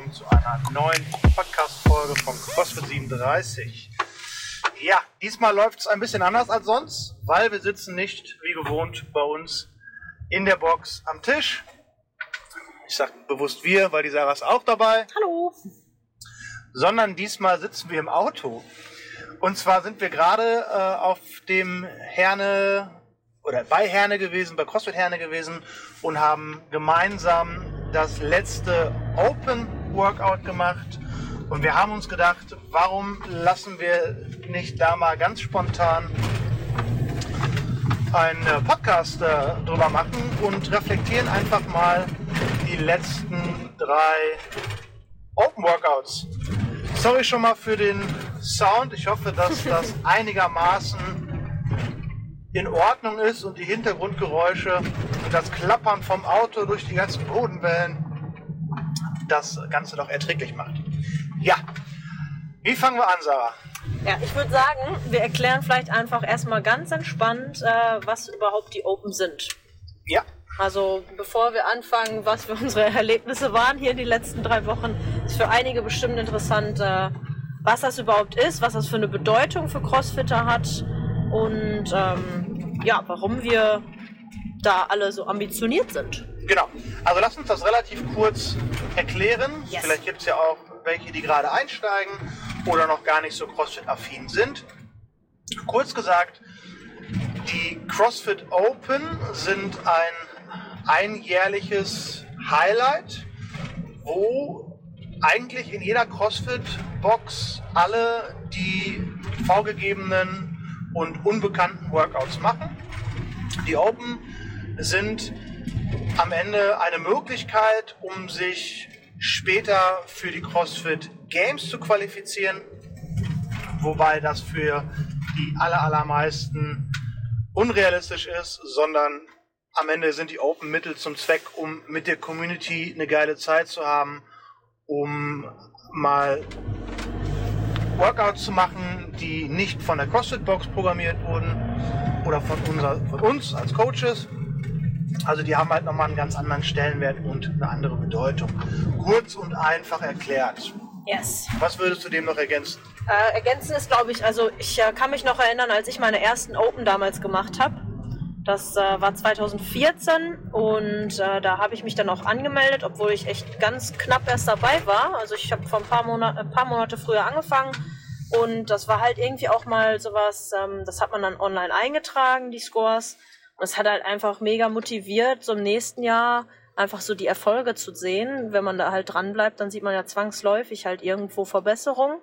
willkommen zu einer neuen Podcast-Folge von CrossFit 37. Ja, diesmal läuft es ein bisschen anders als sonst, weil wir sitzen nicht wie gewohnt bei uns in der Box am Tisch. Ich sage bewusst wir, weil die Sarah ist auch dabei. Hallo. Sondern diesmal sitzen wir im Auto. Und zwar sind wir gerade äh, auf dem Herne oder bei Herne gewesen, bei CrossFit Herne gewesen und haben gemeinsam das letzte Open Workout gemacht. Und wir haben uns gedacht, warum lassen wir nicht da mal ganz spontan einen äh, Podcast äh, drüber machen und reflektieren einfach mal die letzten drei Open Workouts. Sorry schon mal für den Sound. Ich hoffe, dass das einigermaßen in Ordnung ist und die Hintergrundgeräusche und das Klappern vom Auto durch die ganzen Bodenwellen das Ganze doch erträglich macht. Ja, wie fangen wir an, Sarah? Ja, ich würde sagen, wir erklären vielleicht einfach erstmal ganz entspannt, äh, was überhaupt die Open sind. Ja. Also bevor wir anfangen, was für unsere Erlebnisse waren hier in den letzten drei Wochen, ist für einige bestimmt interessant, äh, was das überhaupt ist, was das für eine Bedeutung für Crossfitter hat und ähm, ja, warum wir da alle so ambitioniert sind. Genau. Also lass uns das relativ kurz erklären. Yes. Vielleicht gibt es ja auch welche, die gerade einsteigen oder noch gar nicht so CrossFit-affin sind. Kurz gesagt, die CrossFit Open sind ein einjährliches Highlight, wo eigentlich in jeder CrossFit-Box alle die vorgegebenen und unbekannten Workouts machen. Die Open sind am Ende eine Möglichkeit, um sich später für die CrossFit Games zu qualifizieren, wobei das für die aller, allermeisten unrealistisch ist, sondern am Ende sind die Open Mittel zum Zweck, um mit der Community eine geile Zeit zu haben, um mal Workouts zu machen, die nicht von der CrossFit Box programmiert wurden oder von, unser, von uns als Coaches. Also die haben halt nochmal einen ganz anderen Stellenwert und eine andere Bedeutung. Kurz und einfach erklärt. Yes. Was würdest du dem noch ergänzen? Äh, ergänzen ist, glaube ich, also ich äh, kann mich noch erinnern, als ich meine ersten Open damals gemacht habe. Das äh, war 2014 und äh, da habe ich mich dann auch angemeldet, obwohl ich echt ganz knapp erst dabei war. Also ich habe vor ein paar, Monat, ein paar Monate früher angefangen und das war halt irgendwie auch mal sowas, ähm, das hat man dann online eingetragen, die Scores. Und es hat halt einfach mega motiviert, so im nächsten Jahr einfach so die Erfolge zu sehen. Wenn man da halt dran bleibt, dann sieht man ja zwangsläufig halt irgendwo Verbesserungen.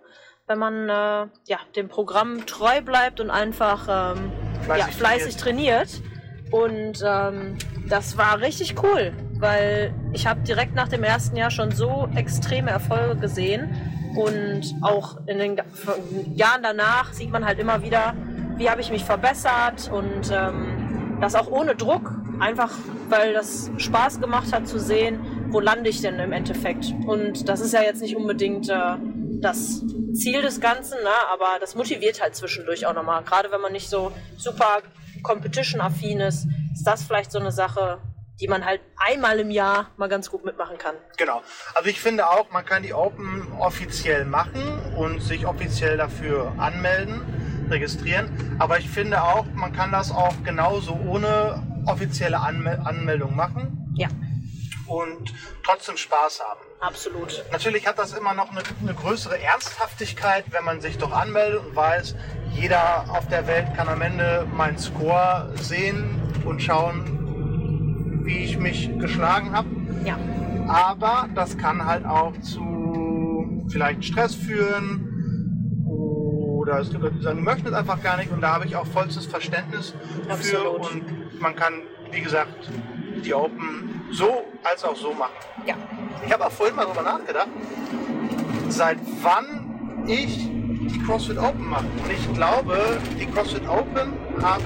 Wenn man äh, ja, dem Programm treu bleibt und einfach ähm, Fleißig ja, fleißig trainiert. Und ähm, das war richtig cool, weil ich habe direkt nach dem ersten Jahr schon so extreme Erfolge gesehen. Und auch in den Jahren danach sieht man halt immer wieder, wie habe ich mich verbessert und ähm, das auch ohne Druck, einfach weil das Spaß gemacht hat zu sehen, wo lande ich denn im Endeffekt. Und das ist ja jetzt nicht unbedingt äh, das Ziel des Ganzen, ne? aber das motiviert halt zwischendurch auch nochmal. Gerade wenn man nicht so super competition-affin ist, ist das vielleicht so eine Sache, die man halt einmal im Jahr mal ganz gut mitmachen kann. Genau. Also ich finde auch, man kann die Open offiziell machen und sich offiziell dafür anmelden, registrieren. Aber ich finde auch, man kann das auch genauso ohne offizielle Anmel Anmeldung machen Ja, und trotzdem Spaß haben. absolut. Natürlich hat das immer noch eine, eine größere Ernsthaftigkeit, wenn man sich doch anmeldet und weiß, jeder auf der Welt kann am Ende meinen Score sehen und schauen, wie ich mich geschlagen habe. Ja, Aber das kann halt auch zu vielleicht Stress führen oder es gibt Leute, die sagen, die möchten es einfach gar nicht und da habe ich auch vollstes Verständnis für Absolut. und man kann, wie gesagt, die Open so als auch so machen. ja. Ich habe auch vorhin mal darüber nachgedacht, seit wann ich die CrossFit Open mache. Und ich glaube, die CrossFit Open haben,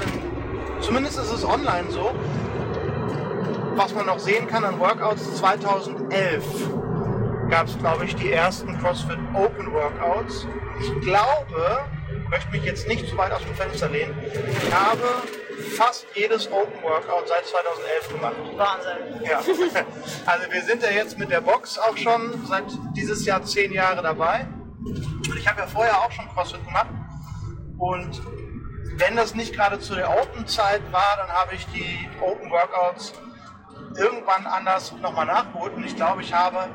zumindest ist es online so, was man noch sehen kann an Workouts 2011 gab es, glaube ich, die ersten CrossFit Open Workouts. Ich glaube, ich möchte mich jetzt nicht zu weit aus dem Fenster lehnen, ich habe fast jedes Open Workout seit 2011 gemacht. Wahnsinn. Ja. Also wir sind ja jetzt mit der Box auch schon seit dieses Jahr zehn Jahre dabei. Und ich habe ja vorher auch schon CrossFit gemacht. Und wenn das nicht gerade zu der Open-Zeit war, dann habe ich die Open Workouts irgendwann anders nochmal nachgeholt. Und ich glaube, ich habe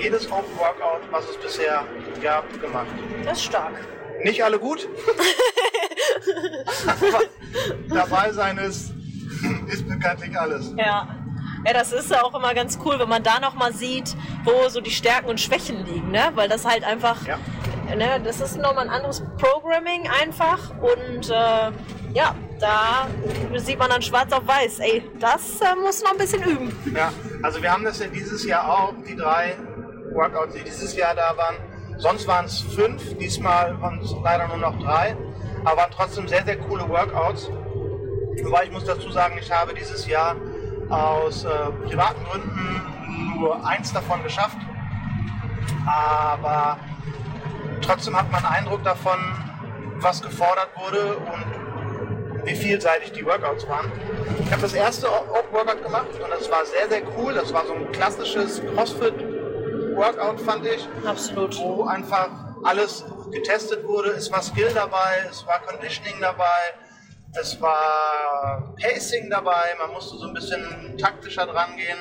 jedes Open Workout, was es bisher gab, gemacht. Das ist stark. Nicht alle gut. Dabei sein ist, ist bekanntlich alles. Ja. Ja, das ist ja auch immer ganz cool, wenn man da nochmal sieht, wo so die Stärken und Schwächen liegen, ne? Weil das halt einfach, Ja. ne, das ist nochmal ein anderes Programming einfach und äh, ja, da sieht man dann schwarz auf weiß, ey, das äh, muss noch ein bisschen üben. Ja, also wir haben das ja dieses Jahr auch, die drei Workouts, die dieses Jahr da waren. Sonst waren es fünf, diesmal waren es leider nur noch drei, aber waren trotzdem sehr, sehr coole Workouts. Wobei ich muss dazu sagen, ich habe dieses Jahr aus äh, privaten Gründen nur eins davon geschafft. Aber trotzdem hat man Eindruck davon, was gefordert wurde und wie vielseitig die Workouts waren. Ich habe das erste Workout gemacht und das war sehr, sehr cool. Das war so ein klassisches CrossFit-Workout, fand ich, Absolut. wo einfach alles getestet wurde. Es war Skill dabei, es war Conditioning dabei, es war Pacing dabei. Man musste so ein bisschen taktischer dran gehen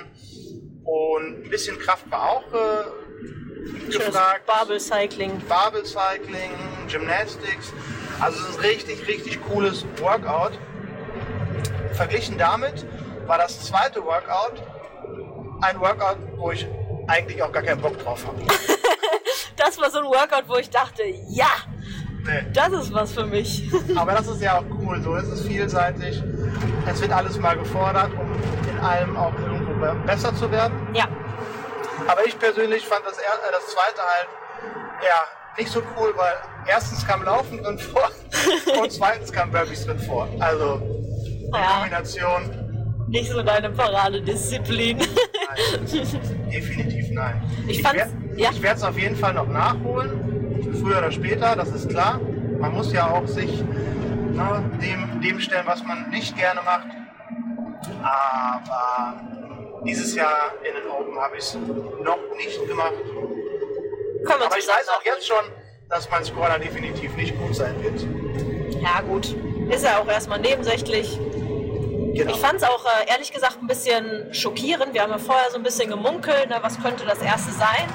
und ein bisschen Kraft war auch äh, gefragt. Barbell Cycling. Barbell Cycling, Gymnastics. Also es ist ein richtig, richtig cooles Workout. Verglichen damit war das zweite Workout ein Workout, wo ich eigentlich auch gar keinen Bock drauf habe. Das war so ein Workout, wo ich dachte, ja, Nee. das ist was für mich. Aber das ist ja auch cool, so ist es vielseitig. Es wird alles mal gefordert, um in allem auch irgendwo be- besser zu werden. ja, Aber ich persönlich fand das, er- äh, das zweite halt ja, nicht so cool, weil erstens kam Laufen drin vor und zweitens kam Burpees drin vor. Also Ja. Kombination, nicht so deine Paradedisziplin. nein. definitiv nein. Ich ja. ich werde es auf jeden Fall noch nachholen, früher oder später, das ist klar. Man muss ja auch sich ne, dem, dem stellen, was man nicht gerne macht. Aber dieses Jahr in den Open habe ich es noch nicht gemacht. Wir Aber ich weiß auch jetzt schon, dass mein Scorer definitiv nicht gut sein wird. Ja, gut. Ist ja auch erstmal nebensächlich. Genau. Ich fand es auch äh, ehrlich gesagt ein bisschen schockierend. Wir haben ja vorher so ein bisschen gemunkelt, ne, was könnte das erste sein.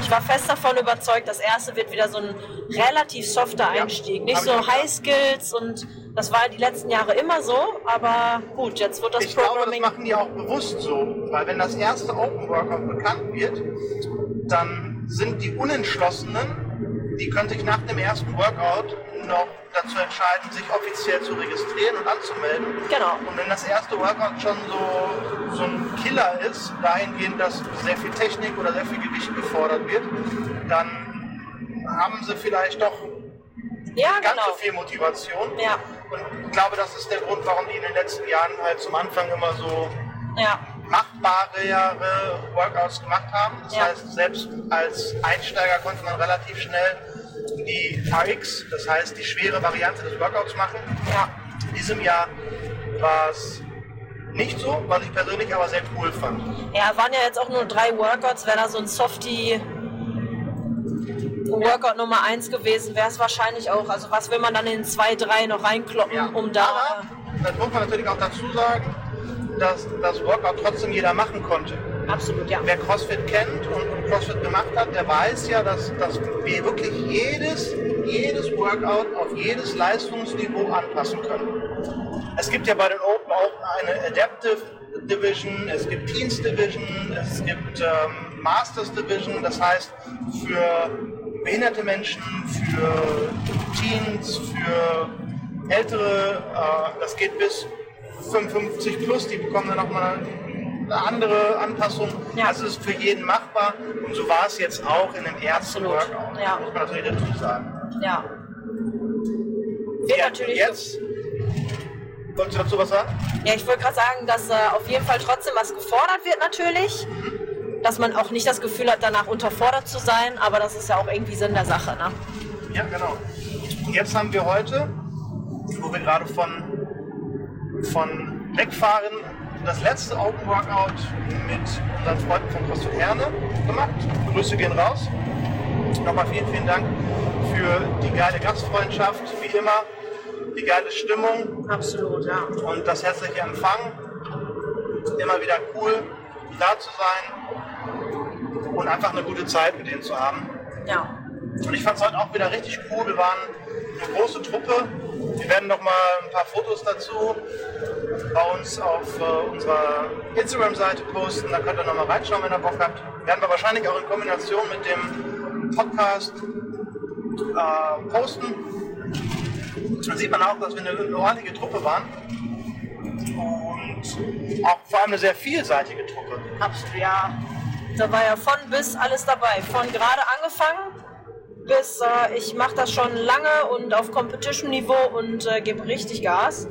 Ich war fest davon überzeugt, das erste wird wieder so ein relativ softer Ja, Einstieg. Nicht hab ich so. High Skills und das war die letzten Jahre immer so. Aber gut, jetzt wird das ich glaube, das Programming. machen die auch bewusst so, weil wenn das erste Open Workout bekannt wird, dann sind die Unentschlossenen, die können sich nach dem ersten Workout noch dazu entscheiden, sich offiziell zu registrieren und anzumelden. Genau. Und wenn das erste Workout schon so, so ein Killer ist, dahingehend, dass sehr viel Technik oder sehr viel Gewicht gefordert wird, dann haben sie vielleicht doch ja, ganz genau. so viel Motivation. Ja, Und ich glaube, das ist der Grund, warum die in den letzten Jahren halt zum Anfang immer so ja, machbarere Workouts gemacht haben. Das Ja. heißt, selbst als Einsteiger konnte man relativ schnell die RX, das heißt die schwere Variante des Workouts machen. ja. In diesem Jahr war es nicht so, was ich persönlich aber sehr cool fand. Ja, waren ja jetzt auch nur drei Workouts. Wäre da so ein Softie Workout Nummer eins gewesen, wäre es wahrscheinlich auch. Also was will man dann in zwei, drei noch reinkloppen, um da. Aber, das muss man natürlich auch dazu sagen, dass das Workout trotzdem jeder machen konnte. Absolut, ja. Wer CrossFit kennt und, CrossFit gemacht hat, der weiß ja, dass, dass wir wirklich jedes, jedes Workout auf jedes Leistungsniveau anpassen können. Es gibt ja bei den Open auch eine Adaptive Division, es gibt Teens Division, es gibt ähm, Masters Division, das heißt für behinderte Menschen, für Teens, für Ältere, äh, das geht bis 55 plus, die bekommen dann nochmal eine andere Anpassung. Ja. Das ist für jeden machbar und so war es jetzt auch in dem ersten Workout. ja. Muss man natürlich dazu sagen. Ja. Wird Ja, natürlich. jetzt, wolltest du dazu was sagen? Ja, ich wollte gerade sagen, dass äh, auf jeden Fall trotzdem was gefordert wird natürlich. Dass man auch nicht das Gefühl hat, danach unterfordert zu sein, aber das ist ja auch irgendwie Sinn der Sache, ne? Ja, genau. Jetzt haben wir heute, wo wir gerade von von wegfahren das letzte Open Workout mit unseren Freunden von CrossFit Herne gemacht. Grüße gehen raus. Nochmal vielen, vielen Dank für die geile Gastfreundschaft, wie immer, die geile Stimmung. Absolut, ja. Und das herzliche Empfangen. Immer wieder cool, da zu sein und einfach eine gute Zeit mit denen zu haben. Ja. Und ich fand es heute auch wieder richtig cool. Wir waren eine große Truppe. Wir werden noch mal ein paar Fotos dazu bei uns auf äh, unserer Instagram-Seite posten. Da könnt ihr noch mal reinschauen, wenn ihr Bock habt. Werden wir wahrscheinlich auch in Kombination mit dem Podcast äh, posten. Dann sieht man auch, dass wir eine, eine ordentliche Truppe waren. Und auch vor allem eine sehr vielseitige Truppe. Absolut, ja. Da war ja von bis alles dabei. Von gerade angefangen bis äh, ich mache das schon lange und auf Competition-Niveau und äh, gebe richtig Gas.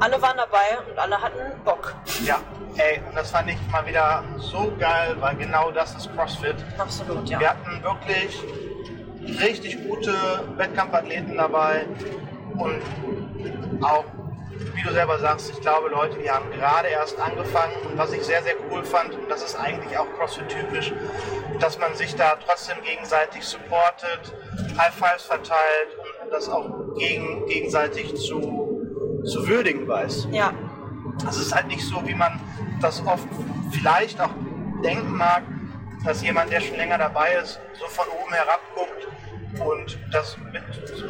Alle waren dabei und alle hatten Bock. Ja, ey, und das fand ich mal wieder so geil, weil genau das ist CrossFit. Absolut, ja. Wir hatten wirklich richtig gute Wettkampfathleten dabei und auch, wie du selber sagst, ich glaube Leute, die haben gerade erst angefangen und was ich sehr, sehr cool fand, und das ist eigentlich auch CrossFit-typisch, dass man sich da trotzdem gegenseitig supportet, High Fives verteilt und das auch gegen, gegenseitig zu, zu würdigen weiß. Ja, Es ist halt nicht so, wie man das oft vielleicht auch denken mag, dass jemand, der schon länger dabei ist, so von oben herab guckt und das mit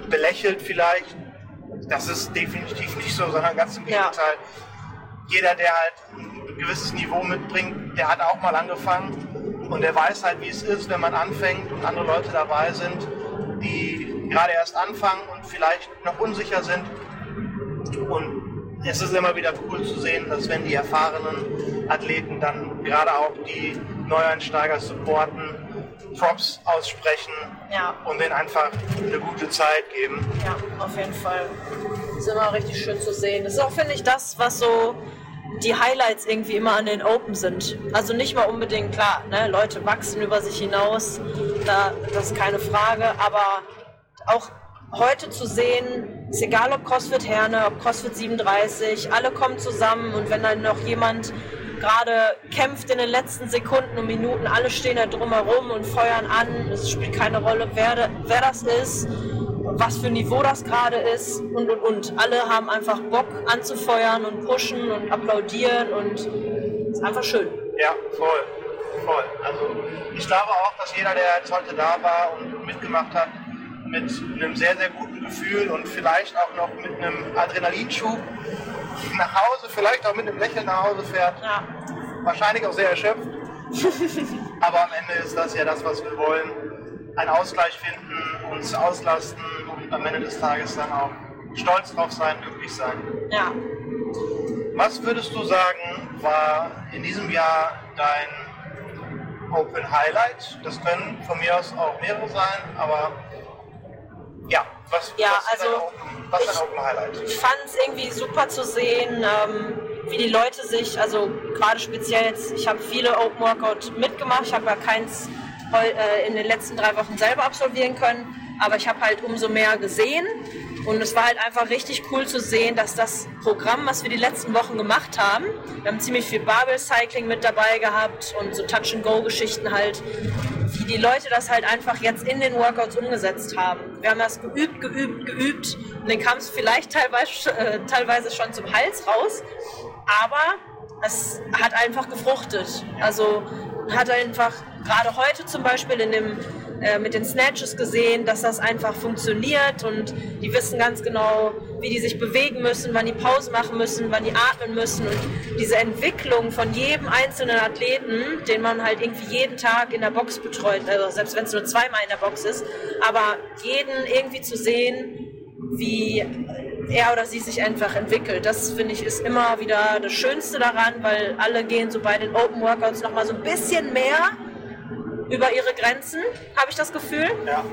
belächelt vielleicht. Das ist definitiv nicht so, sondern ganz im Ja. Gegenteil. Jeder, der halt ein gewisses Niveau mitbringt, der hat auch mal angefangen und der weiß halt, wie es ist, wenn man anfängt und andere Leute dabei sind, die gerade erst anfangen und vielleicht noch unsicher sind. Und es ist immer wieder cool zu sehen, dass wenn die erfahrenen Athleten dann gerade auch die Neueinsteiger supporten, Props aussprechen Ja. und denen einfach eine gute Zeit geben. ja, auf jeden Fall. Ist immer richtig schön zu sehen. Das ist auch, finde ich, das, was so die Highlights irgendwie immer an den Open sind. Also nicht mal unbedingt, klar, ne, Leute wachsen über sich hinaus, da, das ist keine Frage, aber auch heute zu sehen, ist egal ob CrossFit Herne, ob CrossFit 37, alle kommen zusammen und wenn dann noch jemand gerade kämpft in den letzten Sekunden und Minuten, alle stehen da drumherum und feuern an, es spielt keine Rolle, wer, wer das ist, was für ein Niveau das gerade ist und und und. Alle haben einfach Bock anzufeuern und pushen und applaudieren und ist einfach schön. Ja, voll. Voll. Also ich glaube auch, dass jeder, der jetzt heute da war und mitgemacht hat, mit einem sehr, sehr guten Gefühl und vielleicht auch noch mit einem Adrenalinschub nach Hause, vielleicht auch mit einem Lächeln nach Hause fährt. Ja, Wahrscheinlich auch sehr erschöpft. Aber am Ende ist das ja das, was wir wollen. Einen Ausgleich finden, uns auslasten und am Ende des Tages dann auch stolz drauf sein, glücklich sein. ja. Was würdest du sagen, war in diesem Jahr dein Open Highlight? Das können von mir aus auch mehrere sein, aber ja, was, Ja, was also Open, was Open Highlight? Ich fand es irgendwie super zu sehen, ähm, wie die Leute sich, also gerade speziell jetzt, ich habe viele Open Workout mitgemacht, ich habe ja keins in den letzten drei Wochen selber absolvieren können, aber ich habe halt umso mehr gesehen und es war halt einfach richtig cool zu sehen, dass das Programm, was wir die letzten Wochen gemacht haben, wir haben ziemlich viel Barbell Cycling mit dabei gehabt und so Touch-and-Go-Geschichten halt, wie die Leute das halt einfach jetzt in den Workouts umgesetzt haben. Wir haben das geübt, geübt, geübt und dann kam es vielleicht teilweise, äh, teilweise schon zum Hals raus, aber es hat einfach gefruchtet. Also hat einfach gerade heute zum Beispiel in dem, äh, mit den Snatches gesehen, dass das einfach funktioniert und die wissen ganz genau, wie die sich bewegen müssen, wann die Pause machen müssen, wann die atmen müssen und diese Entwicklung von jedem einzelnen Athleten, den man halt irgendwie jeden Tag in der Box betreut, also selbst wenn es nur zweimal in der Box ist, aber jeden irgendwie zu sehen, wie er oder sie sich einfach entwickelt. Das finde ich ist immer wieder das Schönste daran, weil alle gehen so bei den Open Workouts noch mal so ein bisschen mehr über ihre Grenzen, habe ich das Gefühl. Ja,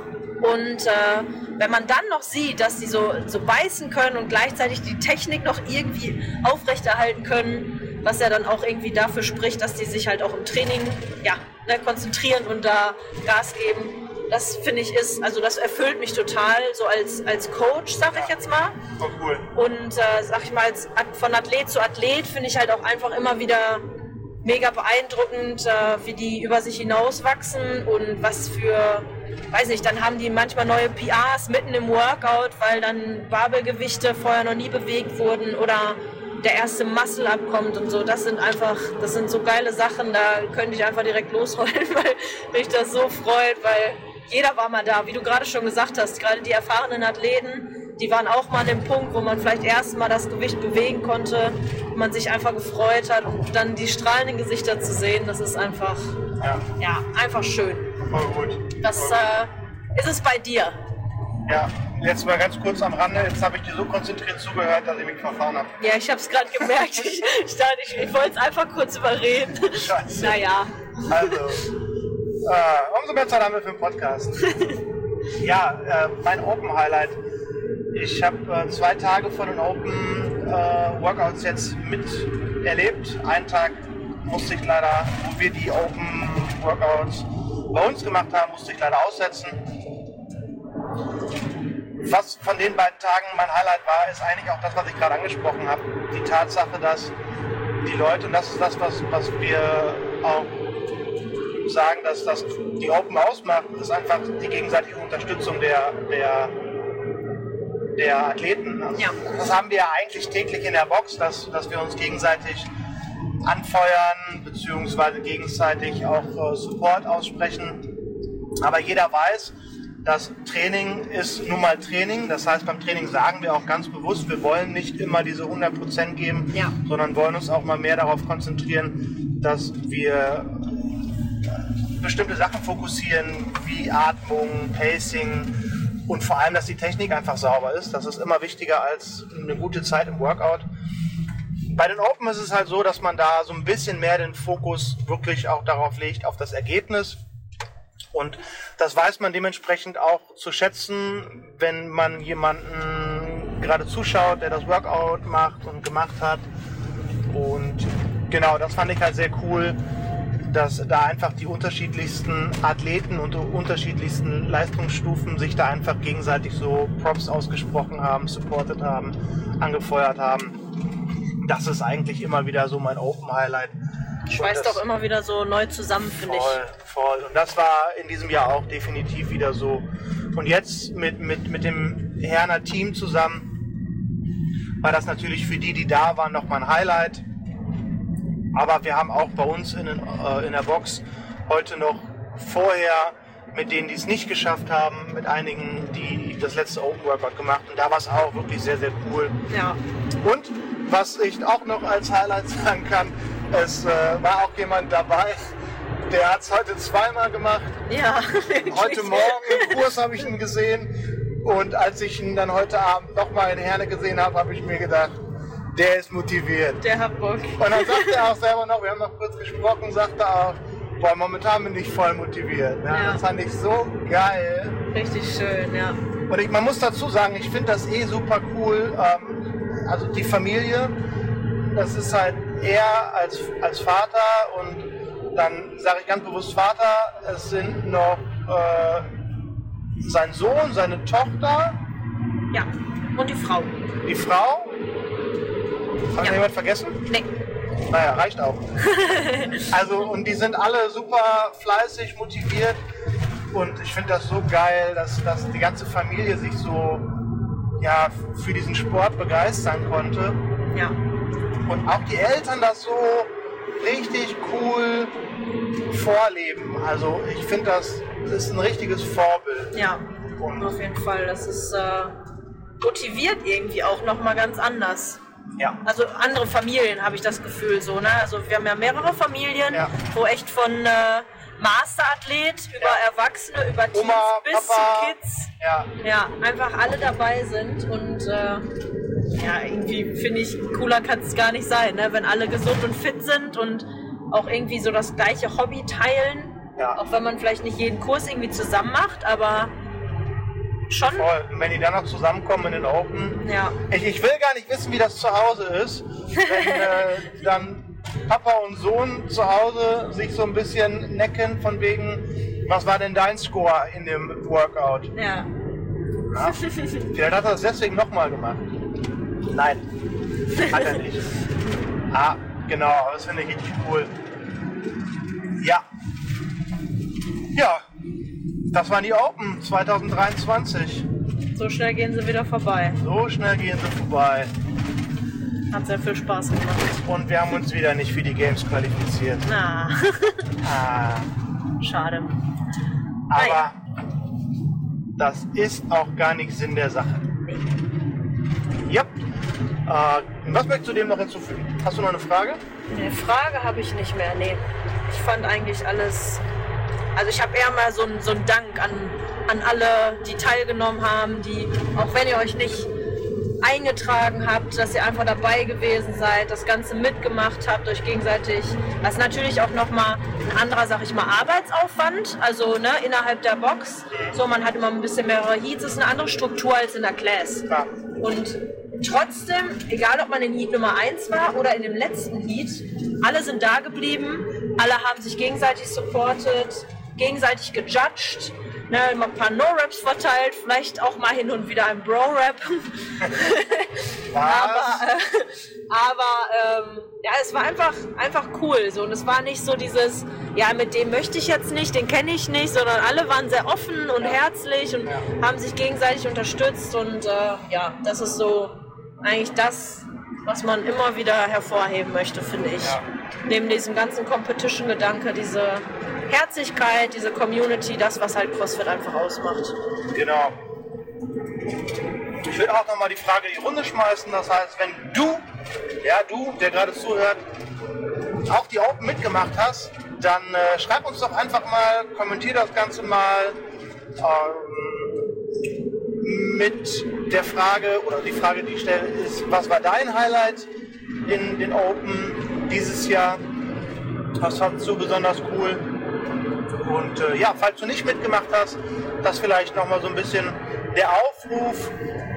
Und äh, wenn man dann noch sieht, dass sie so, so beißen können und gleichzeitig die Technik noch irgendwie aufrechterhalten können, was ja dann auch irgendwie dafür spricht, dass die sich halt auch im Training ja, ne, konzentrieren und da Gas geben. Das finde ich ist, also das erfüllt mich total, so als, als Coach, sag ich jetzt mal. Oh, cool. Und äh, sag ich mal, als, von Athlet zu Athlet finde ich halt auch einfach immer wieder mega beeindruckend, äh, wie die über sich hinauswachsen und was für, weiß nicht, dann haben die manchmal neue PRs mitten im Workout, weil dann Barbelgewichte vorher noch nie bewegt wurden oder der erste Muscle abkommt und so. Das sind einfach, das sind so geile Sachen, da könnte ich einfach direkt losrollen, weil mich das so freut, weil jeder war mal da, wie du gerade schon gesagt hast, gerade die erfahrenen Athleten, die waren auch mal an dem Punkt, wo man vielleicht erst mal das Gewicht bewegen konnte, man sich einfach gefreut hat und dann die strahlenden Gesichter zu sehen, das ist einfach, Ja, ja, einfach schön. voll gut. Das Voll gut. äh, ist es bei dir. Ja, jetzt mal ganz kurz am Rande. Jetzt habe ich dir so konzentriert zugehört, dass ich mich verfahren habe. Ja, ich habe es gerade gemerkt. Ich, ich, dachte, ich, ich wollte es einfach kurz überreden. Scheiße. Naja, Also, äh, umso mehr Zeit haben wir für den Podcast. ja, äh, mein Open Highlight. Ich habe äh, zwei Tage von den Open äh, Workouts jetzt miterlebt. Einen Tag musste ich leider, wo wir die Open Workouts bei uns gemacht haben, musste ich leider aussetzen. Was von den beiden Tagen mein Highlight war, ist eigentlich auch das, was ich gerade angesprochen habe. Die Tatsache, dass die Leute, und das ist das, was, was wir auch sagen, dass das die Open ausmacht, ist einfach die gegenseitige Unterstützung der, der, der Athleten. Also Ja. Das haben wir ja eigentlich täglich in der Box, dass, dass wir uns gegenseitig anfeuern, beziehungsweise gegenseitig auch äh, Support aussprechen. Aber jeder weiß, das Training ist nun mal Training. Das heißt, beim Training sagen wir auch ganz bewusst, wir wollen nicht immer diese 100% geben, Ja. sondern wollen uns auch mal mehr darauf konzentrieren, dass wir bestimmte Sachen fokussieren, wie Atmung, Pacing und vor allem, dass die Technik einfach sauber ist. Das ist immer wichtiger als eine gute Zeit im Workout. Bei den Open ist es halt so, dass man da so ein bisschen mehr den Fokus wirklich auch darauf legt, auf das Ergebnis. Und das weiß man dementsprechend auch zu schätzen, wenn man jemanden gerade zuschaut, der das Workout macht und gemacht hat. Und genau, das fand ich halt sehr cool, dass da einfach die unterschiedlichsten Athleten und unterschiedlichsten Leistungsstufen sich da einfach gegenseitig so Props ausgesprochen haben, supportet haben, angefeuert haben. Das ist eigentlich immer wieder so mein Open Highlight. schweißt doch immer wieder so neu zusammen, finde ich. Voll, voll. Und das war in diesem Jahr auch definitiv wieder so. Und jetzt mit, mit, mit dem Herner Team zusammen war das natürlich für die, die da waren, nochmal ein Highlight. Aber wir haben auch bei uns in, äh, in der Box heute noch vorher mit denen, die es nicht geschafft haben, mit einigen, die das letzte Open Workout gemacht und da war es auch wirklich sehr, sehr cool. Ja, Und was ich auch noch als Highlight sagen kann, es äh, war auch jemand dabei, der hat es heute zweimal gemacht. ja. Heute Morgen im Kurs habe ich ihn gesehen und als ich ihn dann heute Abend nochmal in Herne gesehen habe, habe ich mir gedacht, der ist motiviert. Der hat Bock. Und dann sagt er auch selber noch, wir haben noch kurz gesprochen, sagt er auch, boah, momentan bin ich voll motiviert. Ja, Ja. Das fand ich so geil. Richtig schön, ja. Und ich, man muss dazu sagen, ich finde das eh super cool. Ähm, also die Familie, das ist halt er als, als Vater und dann sage ich ganz bewusst Vater, es sind noch äh, sein Sohn, seine Tochter, Ja. Und die Frau. die Frau. Ich Ja. jemand vergessen? Nee. Naja, reicht auch. Also, und die sind alle super fleißig, motiviert. Und ich finde das so geil, dass, dass die ganze Familie sich so ja, für diesen Sport begeistern konnte. Ja. Und auch die Eltern das so richtig cool vorleben. Also ich finde, das ist ein richtiges Vorbild. Ja. Und Auf jeden Fall. Das ist äh, motiviert irgendwie auch nochmal ganz anders. Ja, Also andere Familien habe ich das Gefühl so, ne? Also wir haben ja mehrere Familien, Ja. wo echt von äh, Masterathlet über Ja. Erwachsene, über Teens Oma, bis Papa. zu Kids. ja, Ja, einfach alle dabei sind und äh, ja, irgendwie finde ich, cooler kann es gar nicht sein, ne? wenn alle gesund und fit sind und auch irgendwie so das gleiche Hobby teilen. Ja. Auch wenn man vielleicht nicht jeden Kurs irgendwie zusammen macht, aber schon. voll. Und wenn die dann noch zusammenkommen in den Open, Ja, Ich, ich will gar nicht wissen, wie das zu Hause ist, wenn äh, dann Papa und Sohn zu Hause sich so ein bisschen necken von wegen, Was war denn dein Score in dem Workout? Ja. Ja? Vielleicht hat er das deswegen nochmal gemacht. Nein, hat er nicht. Ah, genau, das finde ich richtig cool. Ja. Ja, das waren die Open 2023. So schnell gehen sie wieder vorbei. So schnell gehen sie vorbei. Hat sehr viel Spaß gemacht. Und wir haben uns wieder nicht für die Games qualifiziert. Na, Ah, schade. aber das ist auch gar nicht Sinn der Sache. Ja. Äh, was möchtest du dem noch hinzufügen? Hast du noch eine Frage? Eine Frage habe ich nicht mehr. Nee. Ich fand eigentlich alles. Also ich habe eher mal so einen so einen Dank an, an alle, die teilgenommen haben, die, auch wenn ihr euch nicht eingetragen habt, dass ihr einfach dabei gewesen seid, das Ganze mitgemacht habt, euch gegenseitig. Das ist natürlich auch nochmal ein anderer, sag ich mal, Arbeitsaufwand, also ne, innerhalb der Box. So, man hat immer ein bisschen mehrere Heats, das ist eine andere Struktur als in der Class. Und trotzdem, egal ob man in Heat Nummer 1 war oder in dem letzten Heat, alle sind da geblieben, alle haben sich gegenseitig supportet, gegenseitig gejudged, ne, immer ein paar No-Raps verteilt, vielleicht auch mal hin und wieder ein Bro-Rap. aber äh, aber ähm, ja, es war einfach, einfach cool. So. Und es war nicht so dieses, ja, mit dem möchte ich jetzt nicht, den kenne ich nicht, sondern alle waren sehr offen und herzlich und Ja. haben sich gegenseitig unterstützt. Und äh, ja, das ist so eigentlich das, was man immer wieder hervorheben möchte, finde ich. Ja. Neben diesem ganzen Competition-Gedanke, diese Herzlichkeit, diese Community, das, was halt CrossFit einfach ausmacht. Genau. Ich will auch nochmal die Frage in die Runde schmeißen. Das heißt, wenn du, ja du, der gerade zuhört, auch die Open mitgemacht hast, dann äh, schreib uns doch einfach mal, kommentier das Ganze mal ähm, mit der Frage, oder die Frage, die ich stelle, ist, was war dein Highlight in den Open dieses Jahr? Was fandst du besonders cool? Und äh, ja, falls du nicht mitgemacht hast, das vielleicht nochmal so ein bisschen der Aufruf,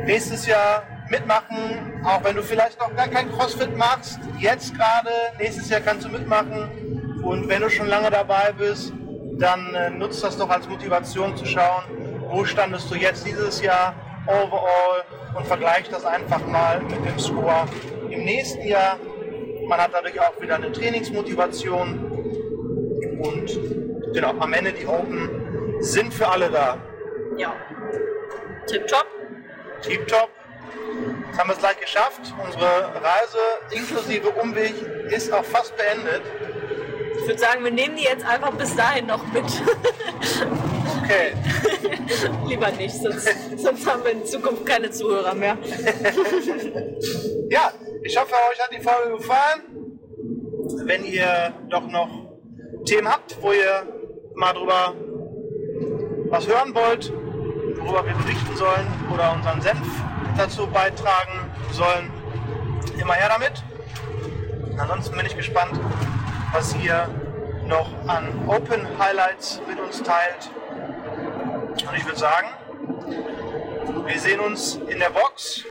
nächstes Jahr mitmachen, auch wenn du vielleicht noch gar kein CrossFit machst, jetzt gerade, nächstes Jahr kannst du mitmachen. Und wenn du schon lange dabei bist, dann äh, nutzt das doch als Motivation zu schauen, wo standest du jetzt dieses Jahr overall und vergleich das einfach mal mit dem Score im nächsten Jahr. Man hat dadurch auch wieder eine Trainingsmotivation und genau, am Ende die Open sind für alle da. Ja. Tipptopp. Tipptopp. Jetzt haben wir es gleich geschafft. Unsere Reise inklusive Umweg ist auch fast beendet. Ich würde sagen, wir nehmen die jetzt einfach bis dahin noch mit. Okay, Lieber nicht, sonst, sonst haben wir in Zukunft keine Zuhörer mehr. ja, ich hoffe, euch hat die Folge gefallen. Wenn ihr doch noch Themen habt, wo ihr mal drüber was hören wollt, worüber wir berichten sollen oder unseren Senf dazu beitragen sollen, immer her damit. Ansonsten bin ich gespannt, was ihr noch an Open Highlights mit uns teilt. Und ich würde sagen, wir sehen uns in der Box.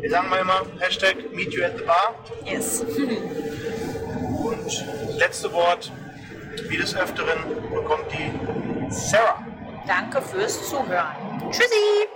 Wir sagen mal immer Hashtag Meet You at the Bar. Yes. Und letzte Wort, wie des Öfteren, bekommt die Sarah. Danke fürs Zuhören. Tschüssi!